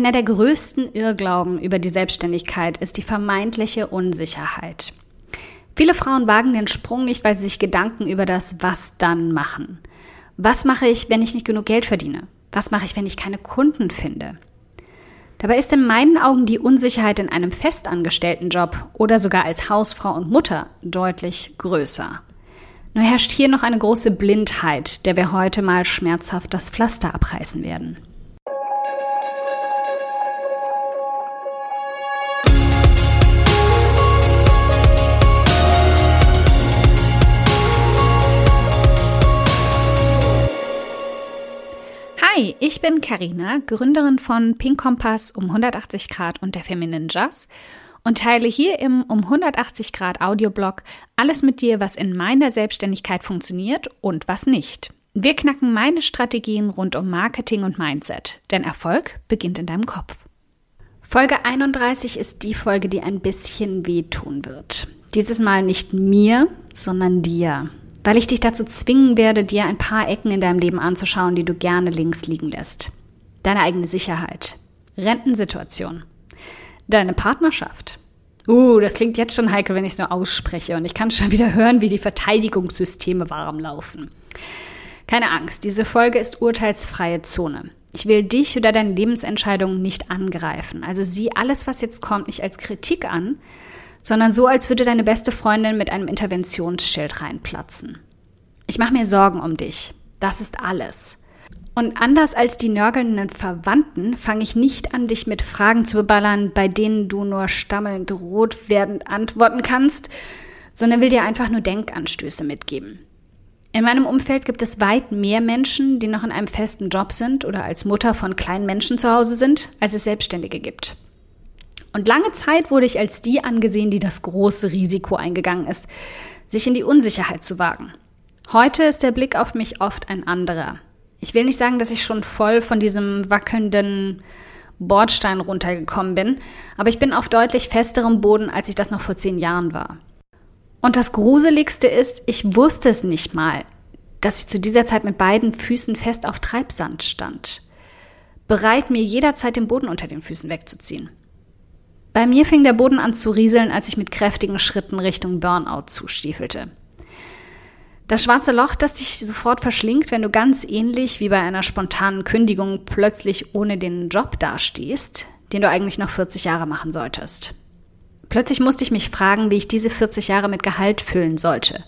Einer der größten Irrglauben über die Selbstständigkeit ist die vermeintliche Unsicherheit. Viele Frauen wagen den Sprung nicht, weil sie sich Gedanken über das Was dann machen. Was mache ich, wenn ich nicht genug Geld verdiene? Was mache ich, wenn ich keine Kunden finde? Dabei ist in meinen Augen die Unsicherheit in einem festangestellten Job oder sogar als Hausfrau und Mutter deutlich größer. Nur herrscht hier noch eine große Blindheit, der wir heute mal schmerzhaft das Pflaster abreißen werden. Hi, ich bin Karina, Gründerin von Pink Kompass um 180 Grad und der Feminine Jazz und teile hier im um 180 Grad Audioblog alles mit dir, was in meiner Selbstständigkeit funktioniert und was nicht. Wir knacken meine Strategien rund um Marketing und Mindset, denn Erfolg beginnt in deinem Kopf. Folge 31 ist die Folge, die ein bisschen wehtun wird. Dieses Mal nicht mir, sondern dir weil ich dich dazu zwingen werde, dir ein paar Ecken in deinem Leben anzuschauen, die du gerne links liegen lässt. Deine eigene Sicherheit, Rentensituation, deine Partnerschaft. Uh, das klingt jetzt schon heikel, wenn ich es nur ausspreche und ich kann schon wieder hören, wie die Verteidigungssysteme warm laufen. Keine Angst, diese Folge ist urteilsfreie Zone. Ich will dich oder deine Lebensentscheidungen nicht angreifen. Also sieh alles, was jetzt kommt, nicht als Kritik an, sondern so, als würde deine beste Freundin mit einem Interventionsschild reinplatzen. Ich mache mir Sorgen um dich. Das ist alles. Und anders als die nörgelnden Verwandten fange ich nicht an, dich mit Fragen zu beballern, bei denen du nur stammelnd rot werdend antworten kannst, sondern will dir einfach nur Denkanstöße mitgeben. In meinem Umfeld gibt es weit mehr Menschen, die noch in einem festen Job sind oder als Mutter von kleinen Menschen zu Hause sind, als es Selbstständige gibt. Und lange Zeit wurde ich als die angesehen, die das große Risiko eingegangen ist, sich in die Unsicherheit zu wagen. Heute ist der Blick auf mich oft ein anderer. Ich will nicht sagen, dass ich schon voll von diesem wackelnden Bordstein runtergekommen bin, aber ich bin auf deutlich festerem Boden, als ich das noch vor zehn Jahren war. Und das Gruseligste ist, ich wusste es nicht mal, dass ich zu dieser Zeit mit beiden Füßen fest auf Treibsand stand, bereit mir jederzeit den Boden unter den Füßen wegzuziehen. Bei mir fing der Boden an zu rieseln, als ich mit kräftigen Schritten Richtung Burnout zustiefelte. Das schwarze Loch, das dich sofort verschlingt, wenn du ganz ähnlich wie bei einer spontanen Kündigung plötzlich ohne den Job dastehst, den du eigentlich noch 40 Jahre machen solltest. Plötzlich musste ich mich fragen, wie ich diese 40 Jahre mit Gehalt füllen sollte.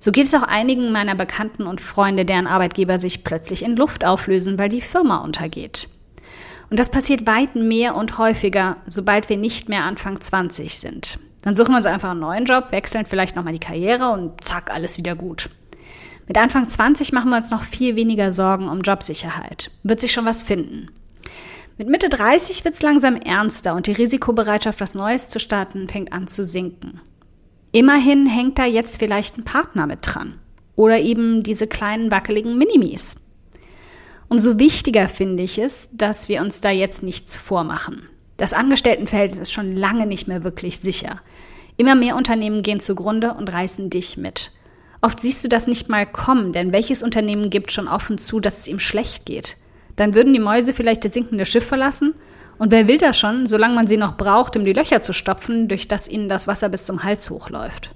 So geht es auch einigen meiner Bekannten und Freunde, deren Arbeitgeber sich plötzlich in Luft auflösen, weil die Firma untergeht. Und das passiert weit mehr und häufiger, sobald wir nicht mehr Anfang 20 sind. Dann suchen wir uns einfach einen neuen Job, wechseln vielleicht nochmal die Karriere und zack, alles wieder gut. Mit Anfang 20 machen wir uns noch viel weniger Sorgen um Jobsicherheit. Wird sich schon was finden. Mit Mitte 30 wird es langsam ernster und die Risikobereitschaft, was Neues zu starten, fängt an zu sinken. Immerhin hängt da jetzt vielleicht ein Partner mit dran. Oder eben diese kleinen wackeligen Minimis. Umso wichtiger finde ich es, dass wir uns da jetzt nichts vormachen. Das Angestelltenverhältnis ist schon lange nicht mehr wirklich sicher. Immer mehr Unternehmen gehen zugrunde und reißen dich mit. Oft siehst du das nicht mal kommen, denn welches Unternehmen gibt schon offen zu, dass es ihm schlecht geht? Dann würden die Mäuse vielleicht das sinkende Schiff verlassen? Und wer will das schon, solange man sie noch braucht, um die Löcher zu stopfen, durch das ihnen das Wasser bis zum Hals hochläuft?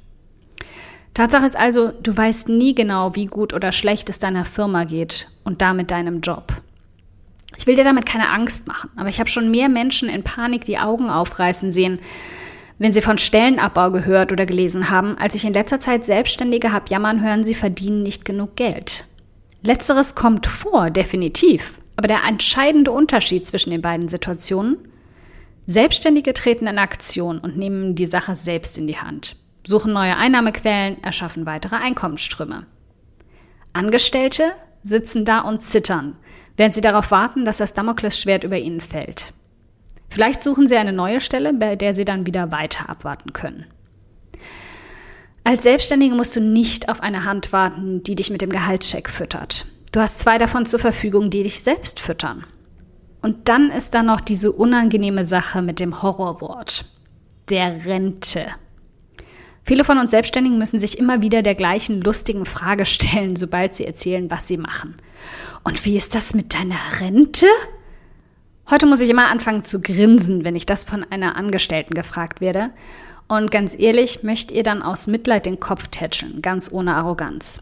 Tatsache ist also, du weißt nie genau, wie gut oder schlecht es deiner Firma geht und damit deinem Job. Ich will dir damit keine Angst machen, aber ich habe schon mehr Menschen in Panik die Augen aufreißen sehen, wenn sie von Stellenabbau gehört oder gelesen haben, als ich in letzter Zeit Selbstständige habe jammern hören, sie verdienen nicht genug Geld. Letzteres kommt vor, definitiv. Aber der entscheidende Unterschied zwischen den beiden Situationen? Selbstständige treten in Aktion und nehmen die Sache selbst in die Hand suchen neue Einnahmequellen, erschaffen weitere Einkommensströme. Angestellte sitzen da und zittern, während sie darauf warten, dass das Damoklesschwert über ihnen fällt. Vielleicht suchen sie eine neue Stelle, bei der sie dann wieder weiter abwarten können. Als Selbstständige musst du nicht auf eine Hand warten, die dich mit dem Gehaltscheck füttert. Du hast zwei davon zur Verfügung, die dich selbst füttern. Und dann ist da noch diese unangenehme Sache mit dem Horrorwort. Der Rente. Viele von uns Selbstständigen müssen sich immer wieder der gleichen lustigen Frage stellen, sobald sie erzählen, was sie machen. Und wie ist das mit deiner Rente? Heute muss ich immer anfangen zu grinsen, wenn ich das von einer Angestellten gefragt werde. Und ganz ehrlich, möchte ihr dann aus Mitleid den Kopf tätscheln, ganz ohne Arroganz.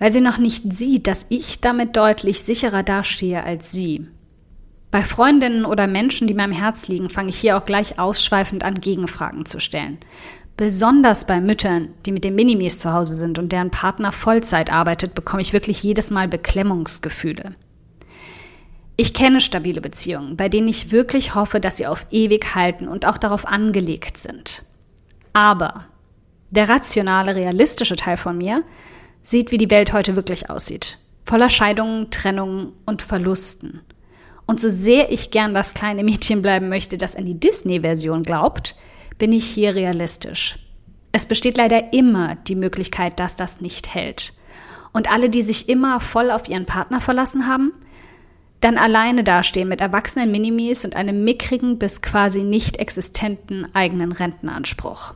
Weil sie noch nicht sieht, dass ich damit deutlich sicherer dastehe als sie. Bei Freundinnen oder Menschen, die mir am Herz liegen, fange ich hier auch gleich ausschweifend an, Gegenfragen zu stellen. Besonders bei Müttern, die mit den Minimis zu Hause sind und deren Partner Vollzeit arbeitet, bekomme ich wirklich jedes Mal Beklemmungsgefühle. Ich kenne stabile Beziehungen, bei denen ich wirklich hoffe, dass sie auf ewig halten und auch darauf angelegt sind. Aber der rationale, realistische Teil von mir sieht, wie die Welt heute wirklich aussieht. Voller Scheidungen, Trennungen und Verlusten. Und so sehr ich gern das kleine Mädchen bleiben möchte, das an die Disney-Version glaubt, bin ich hier realistisch. Es besteht leider immer die Möglichkeit, dass das nicht hält. Und alle, die sich immer voll auf ihren Partner verlassen haben, dann alleine dastehen mit erwachsenen Minimis und einem mickrigen bis quasi nicht existenten eigenen Rentenanspruch.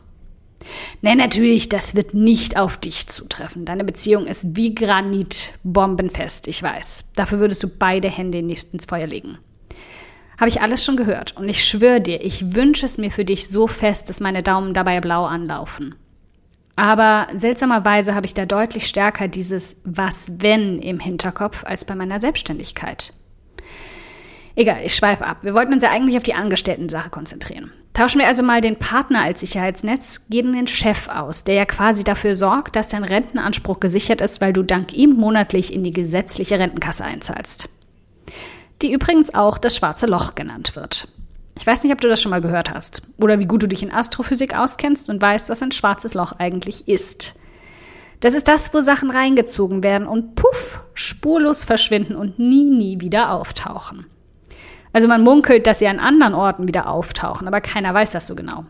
Nee, natürlich, das wird nicht auf dich zutreffen. Deine Beziehung ist wie Granit bombenfest, ich weiß. Dafür würdest du beide Hände nicht ins Feuer legen. Habe ich alles schon gehört und ich schwöre dir, ich wünsche es mir für dich so fest, dass meine Daumen dabei blau anlaufen. Aber seltsamerweise habe ich da deutlich stärker dieses Was wenn im Hinterkopf als bei meiner Selbstständigkeit. Egal, ich schweife ab. Wir wollten uns ja eigentlich auf die Angestellten-Sache konzentrieren. Tauschen wir also mal den Partner als Sicherheitsnetz gegen den Chef aus, der ja quasi dafür sorgt, dass dein Rentenanspruch gesichert ist, weil du dank ihm monatlich in die gesetzliche Rentenkasse einzahlst. Die übrigens auch das schwarze Loch genannt wird. Ich weiß nicht, ob du das schon mal gehört hast oder wie gut du dich in Astrophysik auskennst und weißt, was ein schwarzes Loch eigentlich ist. Das ist das, wo Sachen reingezogen werden und puff, spurlos verschwinden und nie, nie wieder auftauchen. Also man munkelt, dass sie an anderen Orten wieder auftauchen, aber keiner weiß das so genau.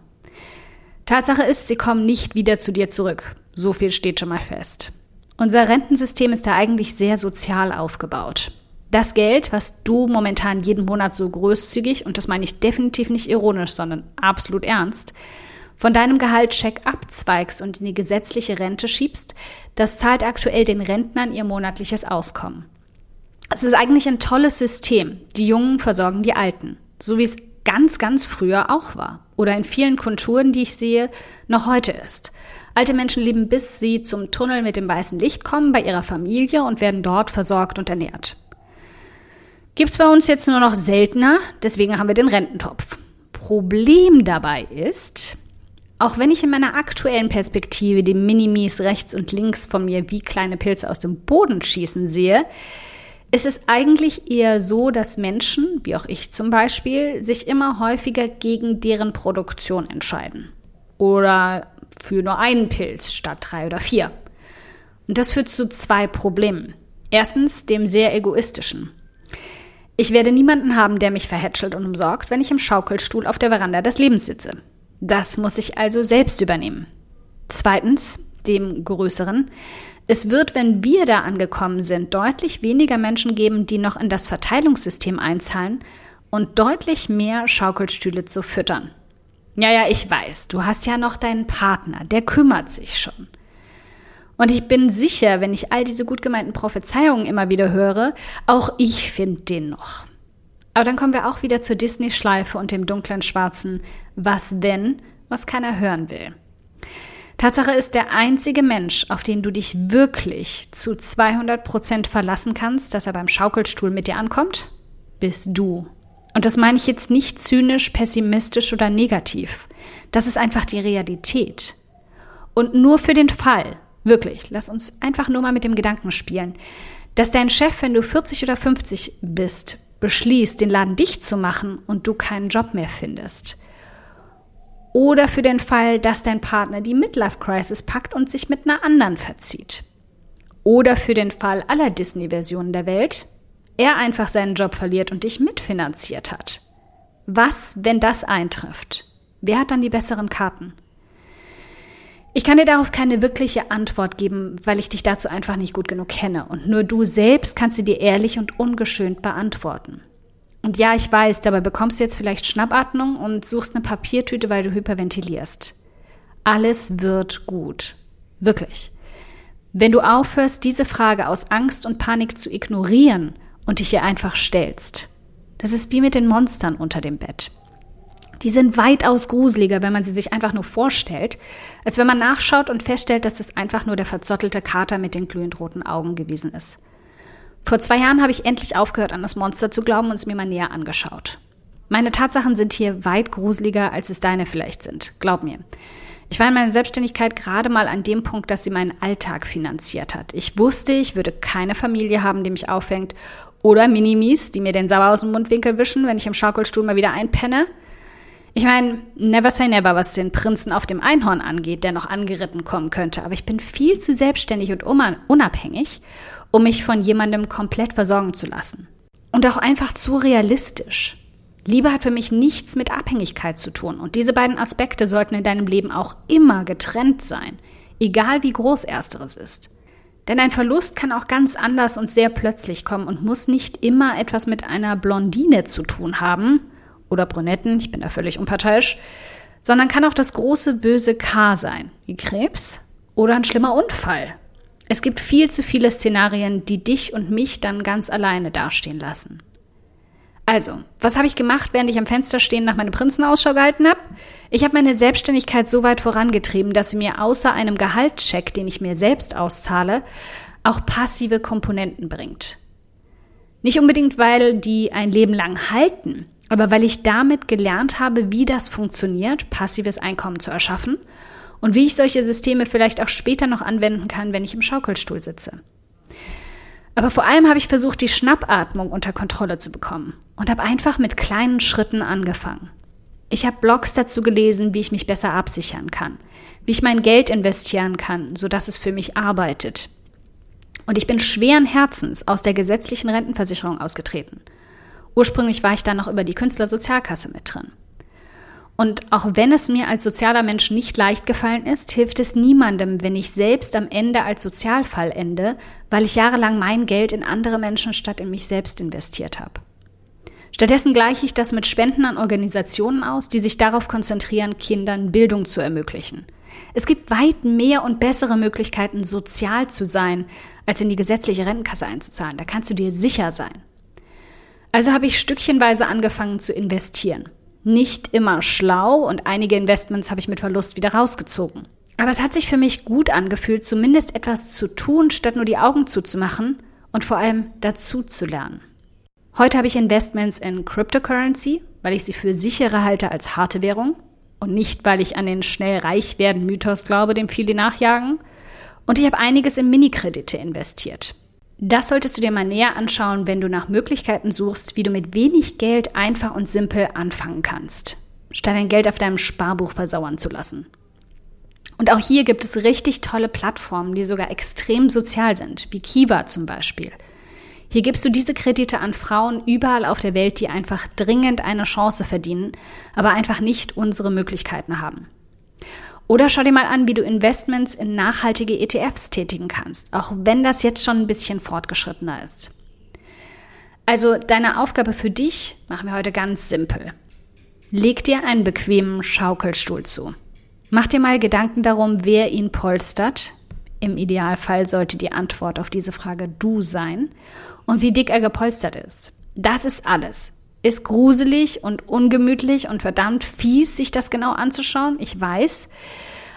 Tatsache ist, sie kommen nicht wieder zu dir zurück. So viel steht schon mal fest. Unser Rentensystem ist da eigentlich sehr sozial aufgebaut. Das Geld, was du momentan jeden Monat so großzügig, und das meine ich definitiv nicht ironisch, sondern absolut ernst, von deinem Gehaltscheck abzweigst und in die gesetzliche Rente schiebst, das zahlt aktuell den Rentnern ihr monatliches Auskommen. Es ist eigentlich ein tolles System. Die Jungen versorgen die Alten. So wie es ganz, ganz früher auch war. Oder in vielen Kulturen, die ich sehe, noch heute ist. Alte Menschen leben, bis sie zum Tunnel mit dem weißen Licht kommen, bei ihrer Familie und werden dort versorgt und ernährt. Gibt's bei uns jetzt nur noch seltener, deswegen haben wir den Rententopf. Problem dabei ist, auch wenn ich in meiner aktuellen Perspektive die Minimis rechts und links von mir wie kleine Pilze aus dem Boden schießen sehe, es ist eigentlich eher so, dass Menschen, wie auch ich zum Beispiel, sich immer häufiger gegen deren Produktion entscheiden. Oder für nur einen Pilz statt drei oder vier. Und das führt zu zwei Problemen. Erstens dem sehr egoistischen. Ich werde niemanden haben, der mich verhätschelt und umsorgt, wenn ich im Schaukelstuhl auf der Veranda des Lebens sitze. Das muss ich also selbst übernehmen. Zweitens, dem größeren, es wird, wenn wir da angekommen sind, deutlich weniger Menschen geben, die noch in das Verteilungssystem einzahlen und deutlich mehr Schaukelstühle zu füttern. Ja, ja, ich weiß, du hast ja noch deinen Partner, der kümmert sich schon. Und ich bin sicher, wenn ich all diese gut gemeinten Prophezeiungen immer wieder höre, auch ich finde den noch. Aber dann kommen wir auch wieder zur Disney-Schleife und dem dunklen Schwarzen Was wenn, was keiner hören will. Tatsache ist, der einzige Mensch, auf den du dich wirklich zu 200 Prozent verlassen kannst, dass er beim Schaukelstuhl mit dir ankommt, bist du. Und das meine ich jetzt nicht zynisch, pessimistisch oder negativ. Das ist einfach die Realität. Und nur für den Fall, wirklich, lass uns einfach nur mal mit dem Gedanken spielen, dass dein Chef, wenn du 40 oder 50 bist, beschließt, den Laden dicht zu machen und du keinen Job mehr findest oder für den Fall, dass dein Partner die Midlife Crisis packt und sich mit einer anderen verzieht. Oder für den Fall aller Disney-Versionen der Welt, er einfach seinen Job verliert und dich mitfinanziert hat. Was, wenn das eintrifft? Wer hat dann die besseren Karten? Ich kann dir darauf keine wirkliche Antwort geben, weil ich dich dazu einfach nicht gut genug kenne und nur du selbst kannst sie dir ehrlich und ungeschönt beantworten. Und ja, ich weiß, dabei bekommst du jetzt vielleicht Schnappatmung und suchst eine Papiertüte, weil du hyperventilierst. Alles wird gut. Wirklich. Wenn du aufhörst, diese Frage aus Angst und Panik zu ignorieren und dich ihr einfach stellst. Das ist wie mit den Monstern unter dem Bett. Die sind weitaus gruseliger, wenn man sie sich einfach nur vorstellt, als wenn man nachschaut und feststellt, dass es einfach nur der verzottelte Kater mit den glühend roten Augen gewesen ist. Vor zwei Jahren habe ich endlich aufgehört, an das Monster zu glauben und es mir mal näher angeschaut. Meine Tatsachen sind hier weit gruseliger, als es deine vielleicht sind. Glaub mir. Ich war in meiner Selbstständigkeit gerade mal an dem Punkt, dass sie meinen Alltag finanziert hat. Ich wusste, ich würde keine Familie haben, die mich aufhängt. Oder Minimis, die mir den Sauer aus dem Mundwinkel wischen, wenn ich im Schaukelstuhl mal wieder einpenne. Ich meine, never say never, was den Prinzen auf dem Einhorn angeht, der noch angeritten kommen könnte. Aber ich bin viel zu selbstständig und unabhängig, um mich von jemandem komplett versorgen zu lassen. Und auch einfach zu realistisch. Liebe hat für mich nichts mit Abhängigkeit zu tun. Und diese beiden Aspekte sollten in deinem Leben auch immer getrennt sein, egal wie groß ersteres ist. Denn ein Verlust kann auch ganz anders und sehr plötzlich kommen und muss nicht immer etwas mit einer Blondine zu tun haben, oder Brünetten, ich bin da völlig unparteiisch, sondern kann auch das große böse K sein, wie Krebs oder ein schlimmer Unfall. Es gibt viel zu viele Szenarien, die dich und mich dann ganz alleine dastehen lassen. Also, was habe ich gemacht, während ich am Fenster stehen nach meinem Prinzenausschau gehalten habe? Ich habe meine Selbstständigkeit so weit vorangetrieben, dass sie mir außer einem Gehaltscheck, den ich mir selbst auszahle, auch passive Komponenten bringt. Nicht unbedingt, weil die ein Leben lang halten, aber weil ich damit gelernt habe, wie das funktioniert, passives Einkommen zu erschaffen und wie ich solche Systeme vielleicht auch später noch anwenden kann, wenn ich im Schaukelstuhl sitze. Aber vor allem habe ich versucht, die Schnappatmung unter Kontrolle zu bekommen und habe einfach mit kleinen Schritten angefangen. Ich habe Blogs dazu gelesen, wie ich mich besser absichern kann, wie ich mein Geld investieren kann, sodass es für mich arbeitet. Und ich bin schweren Herzens aus der gesetzlichen Rentenversicherung ausgetreten – Ursprünglich war ich da noch über die Künstlersozialkasse mit drin. Und auch wenn es mir als sozialer Mensch nicht leicht gefallen ist, hilft es niemandem, wenn ich selbst am Ende als Sozialfall ende, weil ich jahrelang mein Geld in andere Menschen statt in mich selbst investiert habe. Stattdessen gleiche ich das mit Spenden an Organisationen aus, die sich darauf konzentrieren, Kindern Bildung zu ermöglichen. Es gibt weit mehr und bessere Möglichkeiten, sozial zu sein, als in die gesetzliche Rentenkasse einzuzahlen. Da kannst du dir sicher sein. Also habe ich stückchenweise angefangen zu investieren. Nicht immer schlau und einige Investments habe ich mit Verlust wieder rausgezogen. Aber es hat sich für mich gut angefühlt, zumindest etwas zu tun, statt nur die Augen zuzumachen und vor allem dazu zu lernen. Heute habe ich Investments in Cryptocurrency, weil ich sie für sicherer halte als harte Währung und nicht, weil ich an den schnell reich werden Mythos glaube, dem viele nachjagen. Und ich habe einiges in Minikredite investiert. Das solltest du dir mal näher anschauen, wenn du nach Möglichkeiten suchst, wie du mit wenig Geld einfach und simpel anfangen kannst, statt dein Geld auf deinem Sparbuch versauern zu lassen. Und auch hier gibt es richtig tolle Plattformen, die sogar extrem sozial sind, wie Kiva zum Beispiel. Hier gibst du diese Kredite an Frauen überall auf der Welt, die einfach dringend eine Chance verdienen, aber einfach nicht unsere Möglichkeiten haben. Oder schau dir mal an, wie du Investments in nachhaltige ETFs tätigen kannst, auch wenn das jetzt schon ein bisschen fortgeschrittener ist. Also deine Aufgabe für dich machen wir heute ganz simpel. Leg dir einen bequemen Schaukelstuhl zu. Mach dir mal Gedanken darum, wer ihn polstert. Im Idealfall sollte die Antwort auf diese Frage du sein und wie dick er gepolstert ist. Das ist alles. Ist gruselig und ungemütlich und verdammt fies, sich das genau anzuschauen. Ich weiß.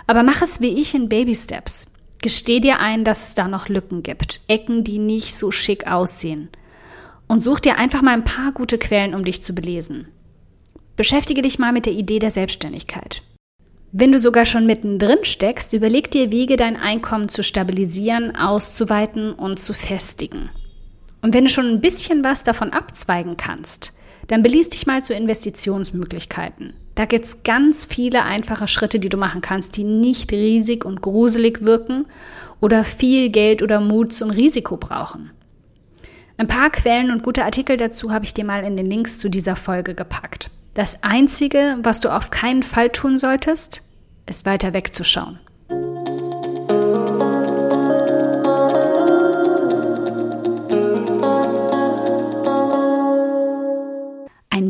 Aber mach es wie ich in Baby Steps. Gesteh dir ein, dass es da noch Lücken gibt. Ecken, die nicht so schick aussehen. Und such dir einfach mal ein paar gute Quellen, um dich zu belesen. Beschäftige dich mal mit der Idee der Selbstständigkeit. Wenn du sogar schon mittendrin steckst, überleg dir Wege, dein Einkommen zu stabilisieren, auszuweiten und zu festigen. Und wenn du schon ein bisschen was davon abzweigen kannst, dann beließ dich mal zu Investitionsmöglichkeiten. Da gibt es ganz viele einfache Schritte, die du machen kannst, die nicht riesig und gruselig wirken oder viel Geld oder Mut zum Risiko brauchen. Ein paar Quellen und gute Artikel dazu habe ich dir mal in den Links zu dieser Folge gepackt. Das Einzige, was du auf keinen Fall tun solltest, ist weiter wegzuschauen.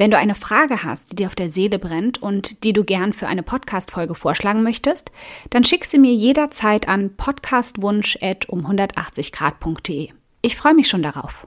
Wenn du eine Frage hast, die dir auf der Seele brennt und die du gern für eine Podcast-Folge vorschlagen möchtest, dann schick sie mir jederzeit an podcastwunsch.um180grad.de. Ich freue mich schon darauf.